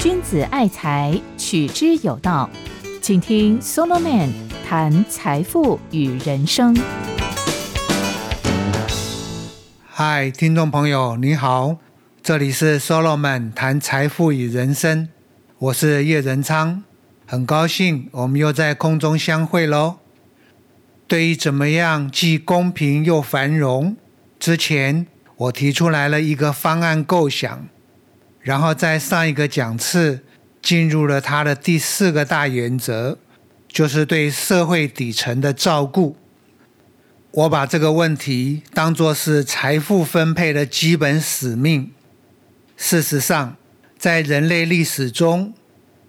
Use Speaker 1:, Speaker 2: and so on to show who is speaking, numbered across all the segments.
Speaker 1: 君子爱财，取之有道。请听 Solomon 谈财富与人生。
Speaker 2: 嗨，听众朋友，你好，这里是 Solomon 谈财富与人生，我是叶仁昌，很高兴我们又在空中相会喽。对于怎么样既公平又繁荣，之前我提出来了一个方案构想。然后在上一个讲次进入了他的第四个大原则，就是对社会底层的照顾。我把这个问题当作是财富分配的基本使命。事实上，在人类历史中，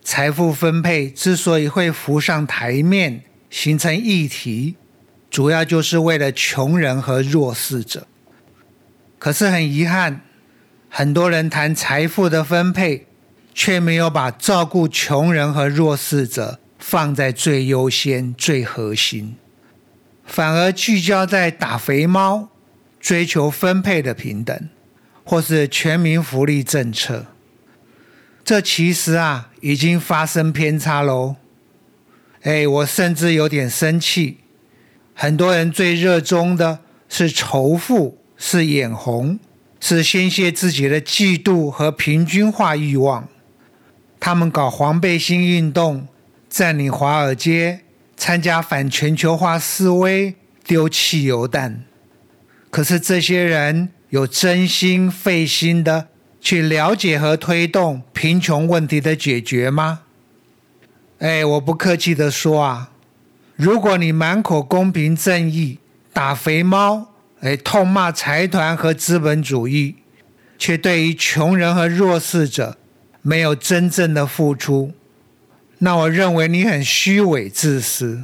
Speaker 2: 财富分配之所以会浮上台面，形成议题，主要就是为了穷人和弱势者。可是很遗憾。很多人谈财富的分配，却没有把照顾穷人和弱势者放在最优先、最核心，反而聚焦在打肥猫、追求分配的平等，或是全民福利政策。这其实啊，已经发生偏差喽。哎，我甚至有点生气。很多人最热衷的是仇富，是眼红。是宣泄自己的嫉妒和平均化欲望。他们搞黄背心运动，占领华尔街，参加反全球化示威，丢汽油弹。可是这些人有真心费心的去了解和推动贫穷问题的解决吗？哎，我不客气的说啊，如果你满口公平正义，打肥猫。哎，痛骂财团和资本主义，却对于穷人和弱势者没有真正的付出，那我认为你很虚伪自私。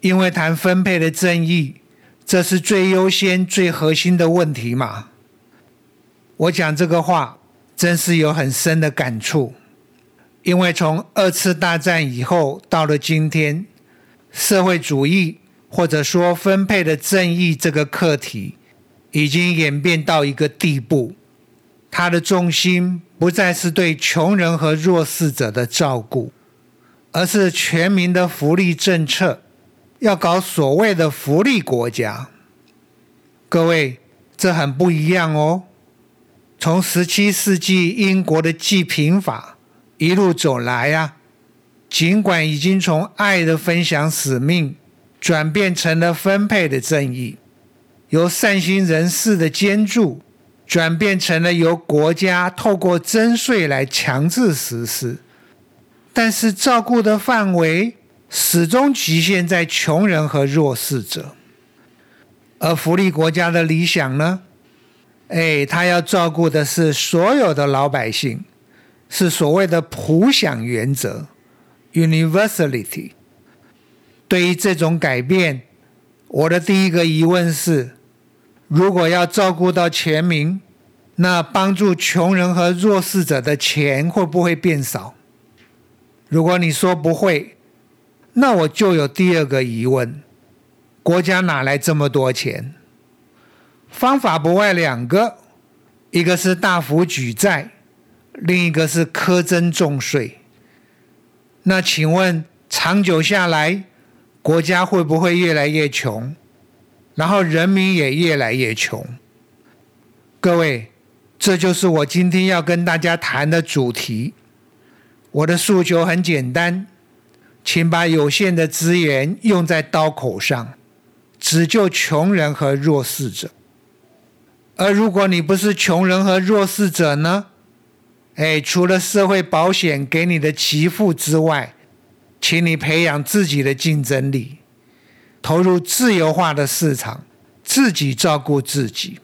Speaker 2: 因为谈分配的正义，这是最优先、最核心的问题嘛。我讲这个话，真是有很深的感触。因为从二次大战以后到了今天，社会主义。或者说，分配的正义这个课题已经演变到一个地步，它的重心不再是对穷人和弱势者的照顾，而是全民的福利政策，要搞所谓的福利国家。各位，这很不一样哦。从十七世纪英国的济贫法一路走来呀，尽管已经从爱的分享使命。转变成了分配的正义，由善心人士的捐助，转变成了由国家透过征税来强制实施。但是照顾的范围始终局限在穷人和弱势者，而福利国家的理想呢？哎，他要照顾的是所有的老百姓，是所谓的普享原则 （universality）。对于这种改变，我的第一个疑问是：如果要照顾到全民，那帮助穷人和弱势者的钱会不会变少？如果你说不会，那我就有第二个疑问：国家哪来这么多钱？方法不外两个，一个是大幅举债，另一个是苛征重税。那请问，长久下来？国家会不会越来越穷，然后人民也越来越穷？各位，这就是我今天要跟大家谈的主题。我的诉求很简单，请把有限的资源用在刀口上，只救穷人和弱势者。而如果你不是穷人和弱势者呢？哎，除了社会保险给你的给付之外，请你培养自己的竞争力，投入自由化的市场，自己照顾自己。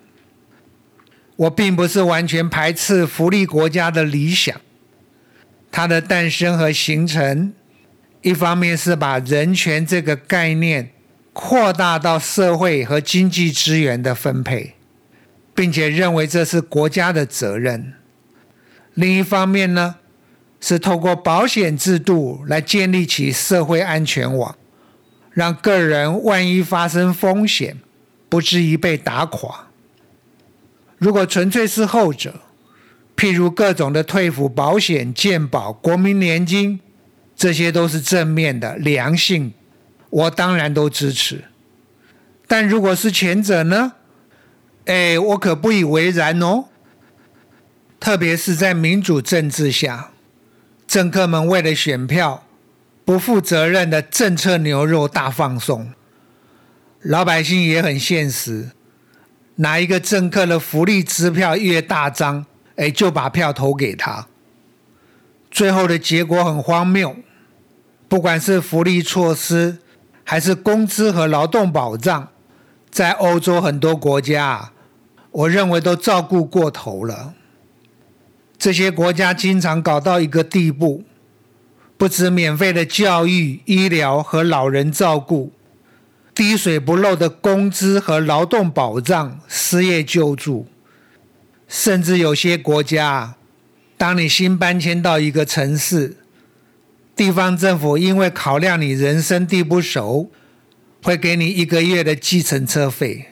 Speaker 2: 我并不是完全排斥福利国家的理想，它的诞生和形成，一方面是把人权这个概念扩大到社会和经济资源的分配，并且认为这是国家的责任；另一方面呢？是透过保险制度来建立起社会安全网，让个人万一发生风险，不至于被打垮。如果纯粹是后者，譬如各种的退抚保险、健保、国民年金，这些都是正面的、良性，我当然都支持。但如果是前者呢？哎，我可不以为然哦。特别是在民主政治下，政客们为了选票，不负责任的政策牛肉大放送，老百姓也很现实，哪一个政客的福利支票越大张，哎，就把票投给他。最后的结果很荒谬，不管是福利措施，还是工资和劳动保障，在欧洲很多国家，我认为都照顾过头了。这些国家经常搞到一个地步，不止免费的教育、医疗和老人照顾，滴水不漏的工资和劳动保障、失业救助，甚至有些国家，当你新搬迁到一个城市，地方政府因为考量你人生地不熟，会给你一个月的计程车费。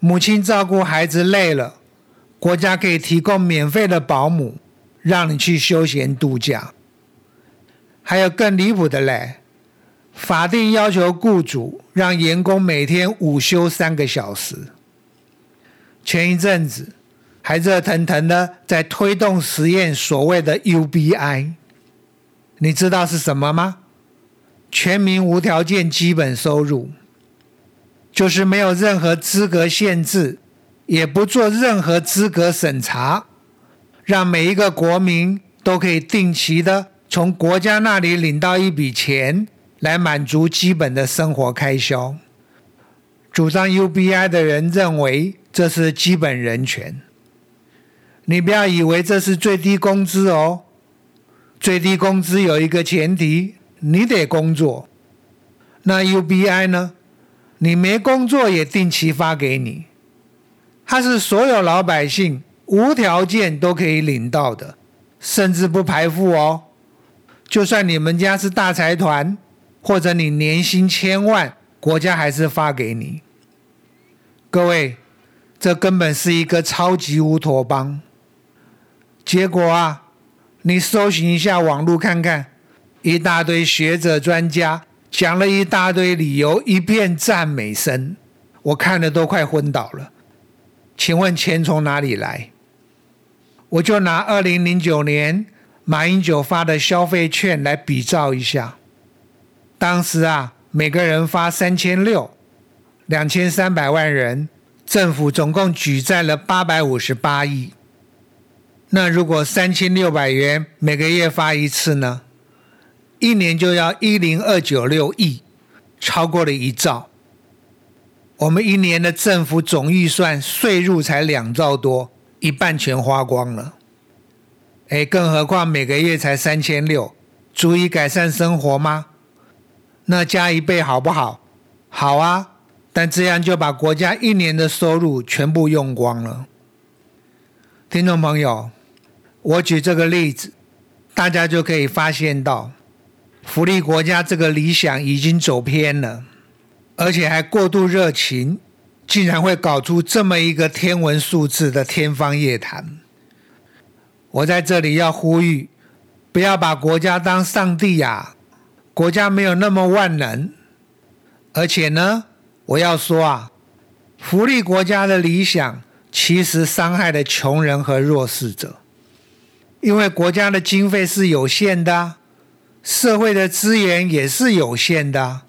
Speaker 2: 母亲照顾孩子累了。国家可以提供免费的保姆，让你去休闲度假。还有更离谱的嘞，法定要求雇主让员工每天午休三个小时。前一阵子还热腾腾的在推动实验所谓的 UBI，你知道是什么吗？全民无条件基本收入，就是没有任何资格限制。也不做任何资格审查，让每一个国民都可以定期的从国家那里领到一笔钱，来满足基本的生活开销。主张 UBI 的人认为这是基本人权。你不要以为这是最低工资哦，最低工资有一个前提，你得工作。那 UBI 呢？你没工作也定期发给你。它是所有老百姓无条件都可以领到的，甚至不排富哦。就算你们家是大财团，或者你年薪千万，国家还是发给你。各位，这根本是一个超级乌托邦。结果啊，你搜寻一下网络看看，一大堆学者专家讲了一大堆理由，一片赞美声，我看的都快昏倒了。请问钱从哪里来？我就拿二零零九年马英九发的消费券来比照一下。当时啊，每个人发三千六，两千三百万人，政府总共举债了八百五十八亿。那如果三千六百元每个月发一次呢？一年就要一零二九六亿，超过了一兆。我们一年的政府总预算税入才两兆多，一半全花光了。哎，更何况每个月才三千六，足以改善生活吗？那加一倍好不好？好啊，但这样就把国家一年的收入全部用光了。听众朋友，我举这个例子，大家就可以发现到，福利国家这个理想已经走偏了。而且还过度热情，竟然会搞出这么一个天文数字的天方夜谭。我在这里要呼吁，不要把国家当上帝呀！国家没有那么万能。而且呢，我要说啊，福利国家的理想其实伤害了穷人和弱势者，因为国家的经费是有限的，社会的资源也是有限的。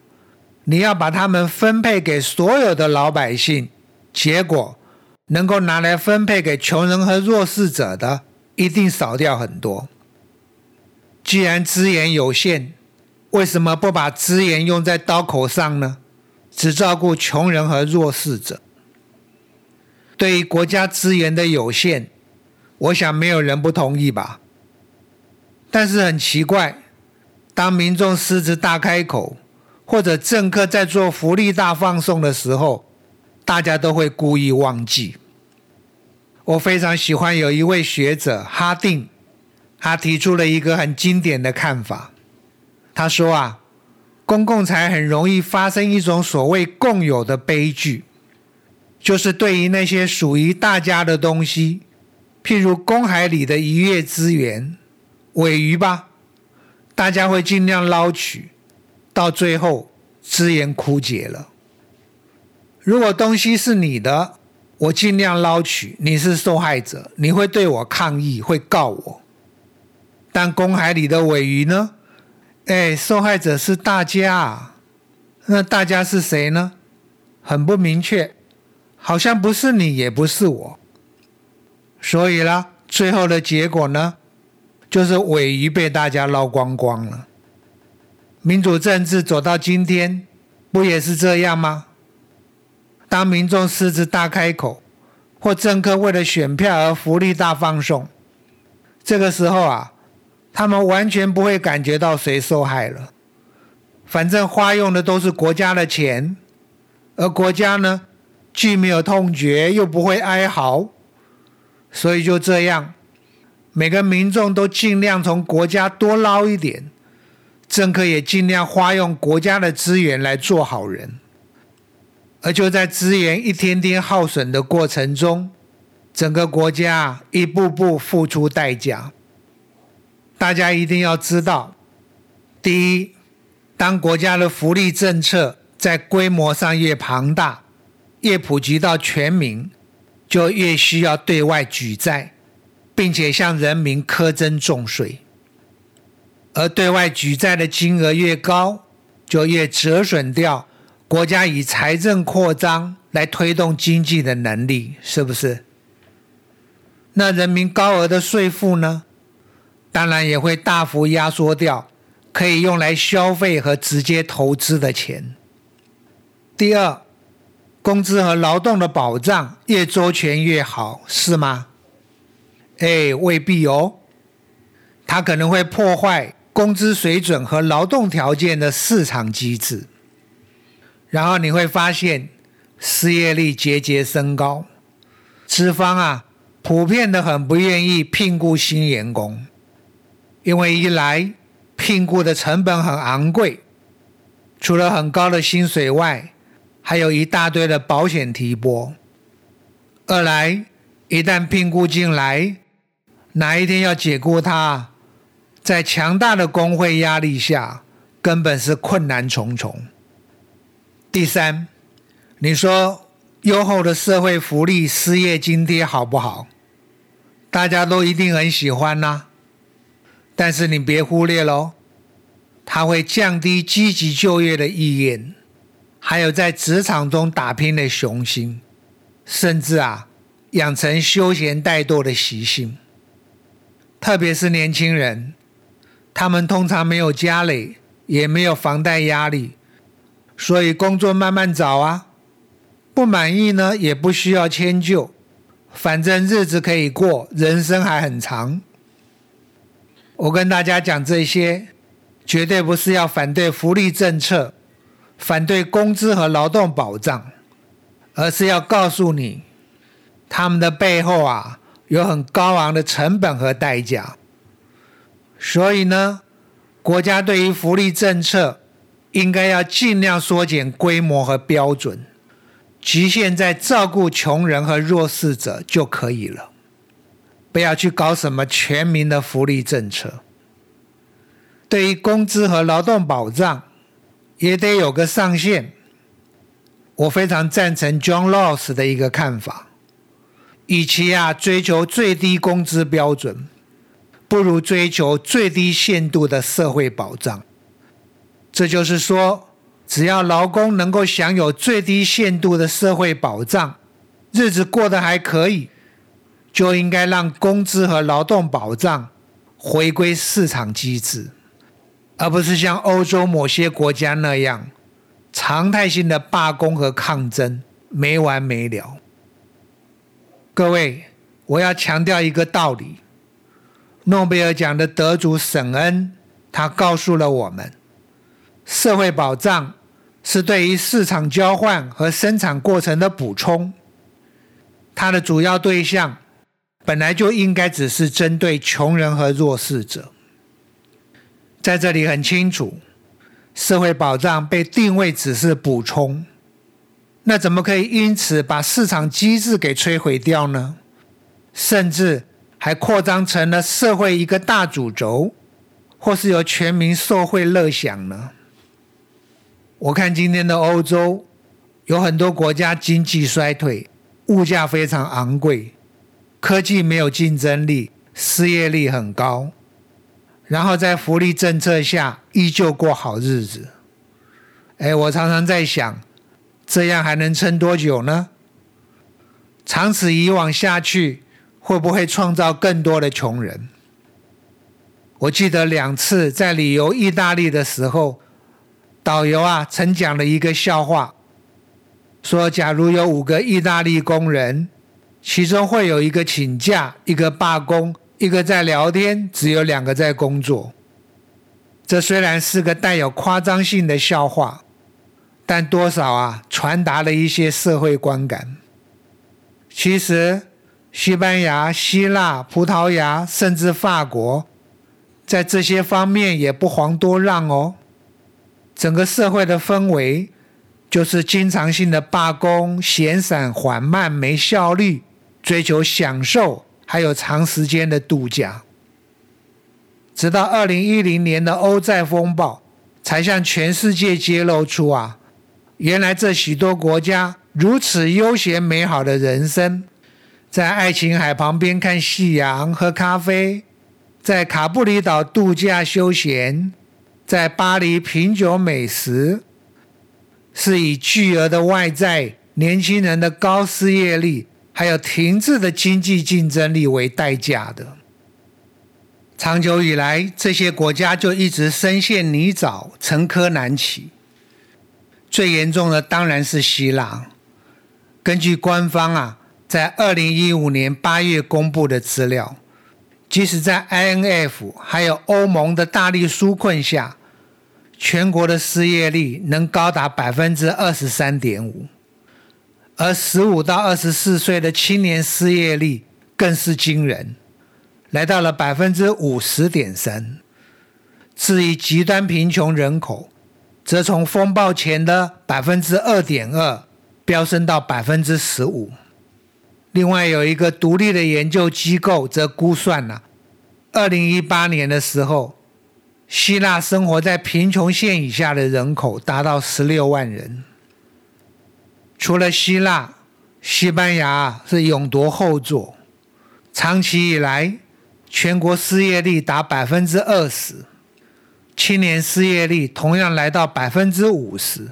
Speaker 2: 你要把他们分配给所有的老百姓，结果能够拿来分配给穷人和弱势者的，一定少掉很多。既然资源有限，为什么不把资源用在刀口上呢？只照顾穷人和弱势者。对于国家资源的有限，我想没有人不同意吧。但是很奇怪，当民众狮子大开口。或者政客在做福利大放送的时候，大家都会故意忘记。我非常喜欢有一位学者哈定，他提出了一个很经典的看法。他说啊，公共财很容易发生一种所谓共有的悲剧，就是对于那些属于大家的东西，譬如公海里的渔业资源、尾鱼吧，大家会尽量捞取，到最后资源枯竭了。如果东西是你的，我尽量捞取，你是受害者，你会对我抗议，会告我。但公海里的尾鱼呢？哎，受害者是大家，那大家是谁呢？很不明确，好像不是你，也不是我。所以啦，最后的结果呢，就是尾鱼被大家捞光光了。民主政治走到今天，不也是这样吗？当民众狮子大开口，或政客为了选票而福利大放送，这个时候啊。他们完全不会感觉到谁受害了，反正花用的都是国家的钱，而国家呢，既没有痛觉，又不会哀嚎，所以就这样，每个民众都尽量从国家多捞一点，政客也尽量花用国家的资源来做好人，而就在资源一天天耗损的过程中，整个国家一步步付出代价。大家一定要知道，第一，当国家的福利政策在规模上越庞大，越普及到全民，就越需要对外举债，并且向人民苛征重税。而对外举债的金额越高，就越折损掉国家以财政扩张来推动经济的能力，是不是？那人民高额的税负呢？当然也会大幅压缩掉可以用来消费和直接投资的钱。第二，工资和劳动的保障越周全越好，是吗？哎，未必哦，它可能会破坏工资水准和劳动条件的市场机制，然后你会发现失业率节节升高，资方啊普遍的很不愿意聘雇新员工。因为一来聘雇的成本很昂贵，除了很高的薪水外，还有一大堆的保险提拨；二来一旦聘雇进来，哪一天要解雇他，在强大的工会压力下，根本是困难重重。第三，你说优厚的社会福利、失业津贴好不好？大家都一定很喜欢呐。但是你别忽略喽，它会降低积极就业的意愿，还有在职场中打拼的雄心，甚至啊，养成休闲怠惰的习性。特别是年轻人，他们通常没有家累，也没有房贷压力，所以工作慢慢找啊，不满意呢也不需要迁就，反正日子可以过，人生还很长。我跟大家讲这些，绝对不是要反对福利政策、反对工资和劳动保障，而是要告诉你，他们的背后啊有很高昂的成本和代价。所以呢，国家对于福利政策应该要尽量缩减规模和标准，局限在照顾穷人和弱势者就可以了。不要去搞什么全民的福利政策。对于工资和劳动保障，也得有个上限。我非常赞成 John Laws 的一个看法：，与其啊追求最低工资标准，不如追求最低限度的社会保障。这就是说，只要劳工能够享有最低限度的社会保障，日子过得还可以。就应该让工资和劳动保障回归市场机制，而不是像欧洲某些国家那样常态性的罢工和抗争没完没了。各位，我要强调一个道理：诺贝尔奖的得主沈恩，他告诉了我们，社会保障是对于市场交换和生产过程的补充，它的主要对象。本来就应该只是针对穷人和弱势者，在这里很清楚，社会保障被定位只是补充，那怎么可以因此把市场机制给摧毁掉呢？甚至还扩张成了社会一个大主轴，或是由全民受惠乐享呢？我看今天的欧洲有很多国家经济衰退，物价非常昂贵，科技没有竞争力，失业率很高，然后在福利政策下依旧过好日子。哎，我常常在想，这样还能撑多久呢？长此以往下去，会不会创造更多的穷人？我记得两次在旅游意大利的时候。导游啊，曾讲了一个笑话，说假如有五个意大利工人，其中会有一个请假，一个罢工，一个在聊天，只有两个在工作。这虽然是个带有夸张性的笑话，但多少啊传达了一些社会观感。其实，西班牙、希腊、葡萄牙，甚至法国，在这些方面也不遑多让哦。整个社会的氛围就是经常性的罢工、闲散、缓慢、没效率，追求享受，还有长时间的度假。直到二零一零年的欧债风暴，才向全世界揭露出啊，原来这许多国家如此悠闲美好的人生，在爱琴海旁边看夕阳、喝咖啡，在卡布里岛度假休闲。在巴黎品酒美食，是以巨额的外债、年轻人的高失业率，还有停滞的经济竞争力为代价的。长久以来，这些国家就一直深陷泥沼，沉疴难起。最严重的当然是希腊。根据官方啊，在二零一五年八月公布的资料。即使在 INF 还有欧盟的大力纾困下，全国的失业率能高达百分之二十三点五，而十五到二十四岁的青年失业率更是惊人，来到了百分之五十点三。至于极端贫穷人口，则从风暴前的百分之二点二飙升到百分之十五。另外有一个独立的研究机构则估算了，二零一八年的时候，希腊生活在贫穷线以下的人口达到十六万人。除了希腊，西班牙是勇夺后座，长期以来全国失业率达百分之二十，青年失业率同样来到百分之五十。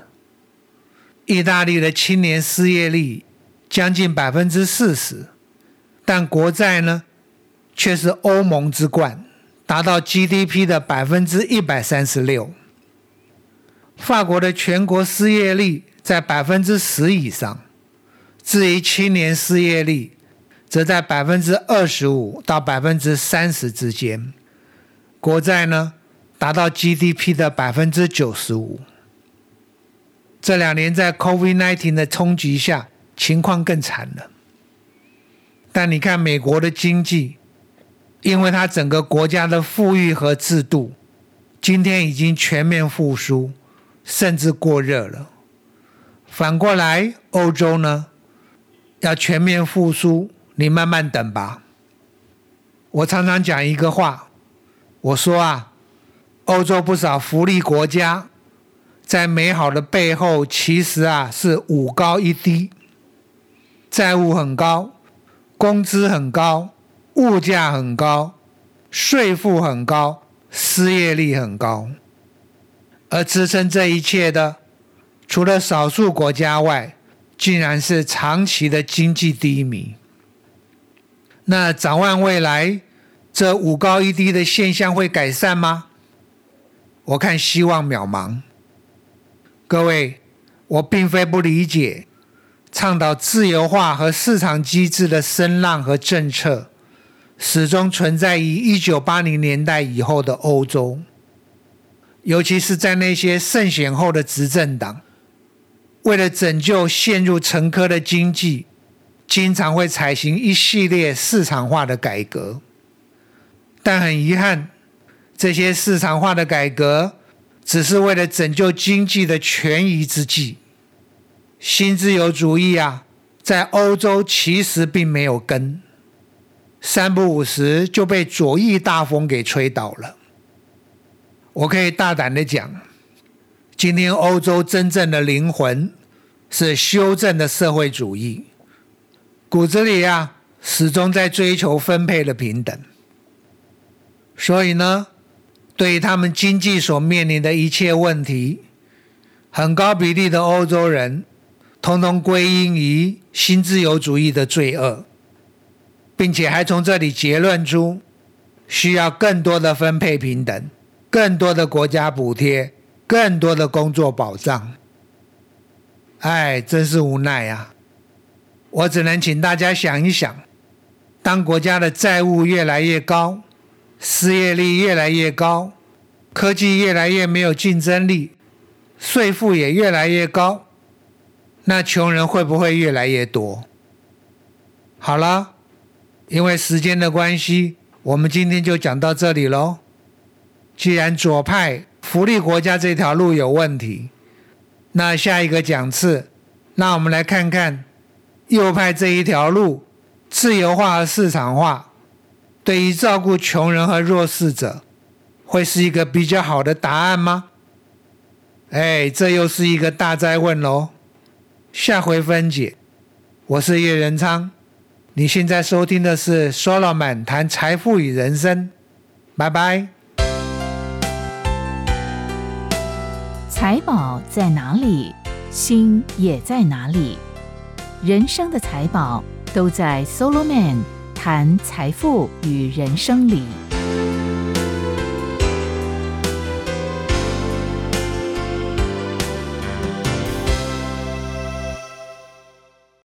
Speaker 2: 意大利的青年失业率。将近百分之四十，但国债呢，却是欧盟之冠，达到 GDP 的百分之一百三十六。法国的全国失业率在百分之十以上，至于青年失业率，则在百分之二十五到百分之三十之间。国债呢，达到 GDP 的百分之九十五。这两年在 COVID-19 的冲击下。情况更惨了，但你看美国的经济，因为它整个国家的富裕和制度，今天已经全面复苏，甚至过热了。反过来，欧洲呢，要全面复苏，你慢慢等吧。我常常讲一个话，我说啊，欧洲不少福利国家，在美好的背后，其实啊是五高一低。债务很高，工资很高，物价很高，税负很高，失业率很高，而支撑这一切的，除了少数国家外，竟然是长期的经济低迷。那展望未来，这五高一低的现象会改善吗？我看希望渺茫。各位，我并非不理解。倡导自由化和市场机制的声浪和政策，始终存在于一九八零年代以后的欧洲，尤其是在那些胜选后的执政党，为了拯救陷入沉疴的经济，经常会采行一系列市场化的改革。但很遗憾，这些市场化的改革只是为了拯救经济的权宜之计。新自由主义啊，在欧洲其实并没有根，三不五时就被左翼大风给吹倒了。我可以大胆的讲，今天欧洲真正的灵魂是修正的社会主义，骨子里啊，始终在追求分配的平等。所以呢，对于他们经济所面临的一切问题，很高比例的欧洲人，通通归因于新自由主义的罪恶，并且还从这里结论出需要更多的分配平等。更多的国家补贴，更多的工作保障，哎，真是无奈呀！我只能请大家想一想：当国家的债务越来越高，失业率越来越高，科技越来越没有竞争力，税负也越来越高，那穷人会不会越来越多？好了，因为时间的关系，我们今天就讲到这里喽。既然左派福利国家这条路有问题，那下一个讲次，那我们来看看右派这一条路，自由化和市场化，对于照顾穷人和弱势者，会是一个比较好的答案吗？哎，这又是一个大灾问喽。下回分解。我是叶仁昌，你现在收听的是 Solomon 谈财富与人生，拜拜。
Speaker 1: 财宝在哪里，心也在哪里。人生的财宝都在 Solo Man 谈财富与人生里。